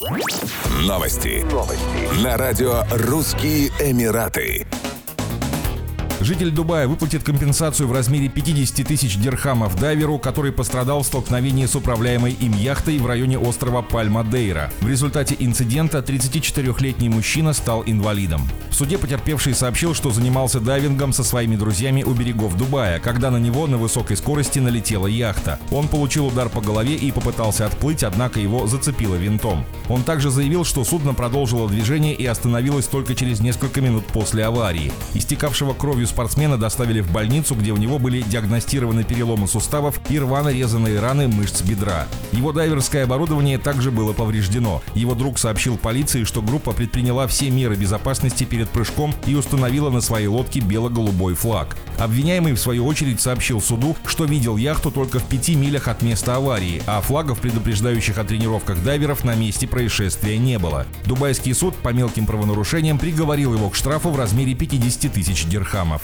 Новости. Новости. На радио «Русские Эмираты». Житель Дубая выплатит компенсацию в размере 50 тысяч дирхамов дайверу, который пострадал в столкновении с управляемой им яхтой в районе острова Пальма-Дейра. В результате инцидента 34-летний мужчина стал инвалидом. В суде потерпевший сообщил, что занимался дайвингом со своими друзьями у берегов Дубая, когда на него на высокой скорости налетела яхта. Он получил удар по голове и попытался отплыть, однако его зацепило винтом. Он также заявил, что судно продолжило движение и остановилось только через несколько минут после аварии. Истекавшего кровью спортсмена доставили в больницу, где у него были диагностированы переломы суставов и рвано резанные раны мышц бедра. Его дайверское оборудование также было повреждено. Его друг сообщил полиции, что группа предприняла все меры безопасности перед прыжком и установила на своей лодке бело-голубой флаг. Обвиняемый, в свою очередь, сообщил суду, что видел яхту только в пяти милях от места аварии, а флагов, предупреждающих о тренировках дайверов, на месте происшествия не было. Дубайский суд по мелким правонарушениям приговорил его к штрафу в размере 50 тысяч дирхамов.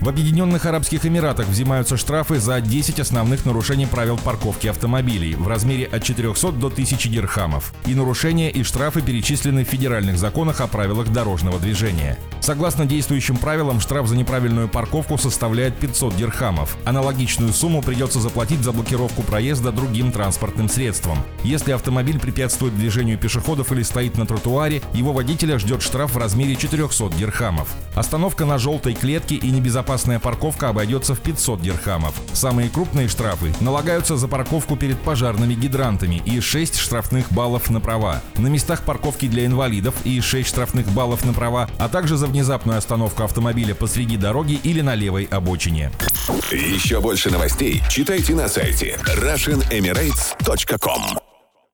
В Объединенных Арабских Эмиратах взимаются штрафы за 10 основных нарушений правил парковки автомобилей в размере от 400 до 1000 дирхамов. И нарушения и штрафы перечислены в федеральных законах о правилах дорожного движения. Согласно действующим правилам, штраф за неправильную парковку составляет 500 дирхамов. Аналогичную сумму придется заплатить за блокировку проезда другим транспортным средством. Если автомобиль препятствует движению пешеходов или стоит на тротуаре, его водителя ждет штраф в размере 400 дирхамов. Остановка на желтой клетке и небезопасная парковка обойдется в 500 дирхамов. Самые крупные штрафы налагаются за парковку перед пожарными гидрантами и 6 штрафных баллов на права. На местах парковки для инвалидов и 6 штрафных баллов на права, а также за внезапную остановку автомобиля посреди дороги или на левой обочине. Еще больше новостей читайте на сайте RussianEmirates.com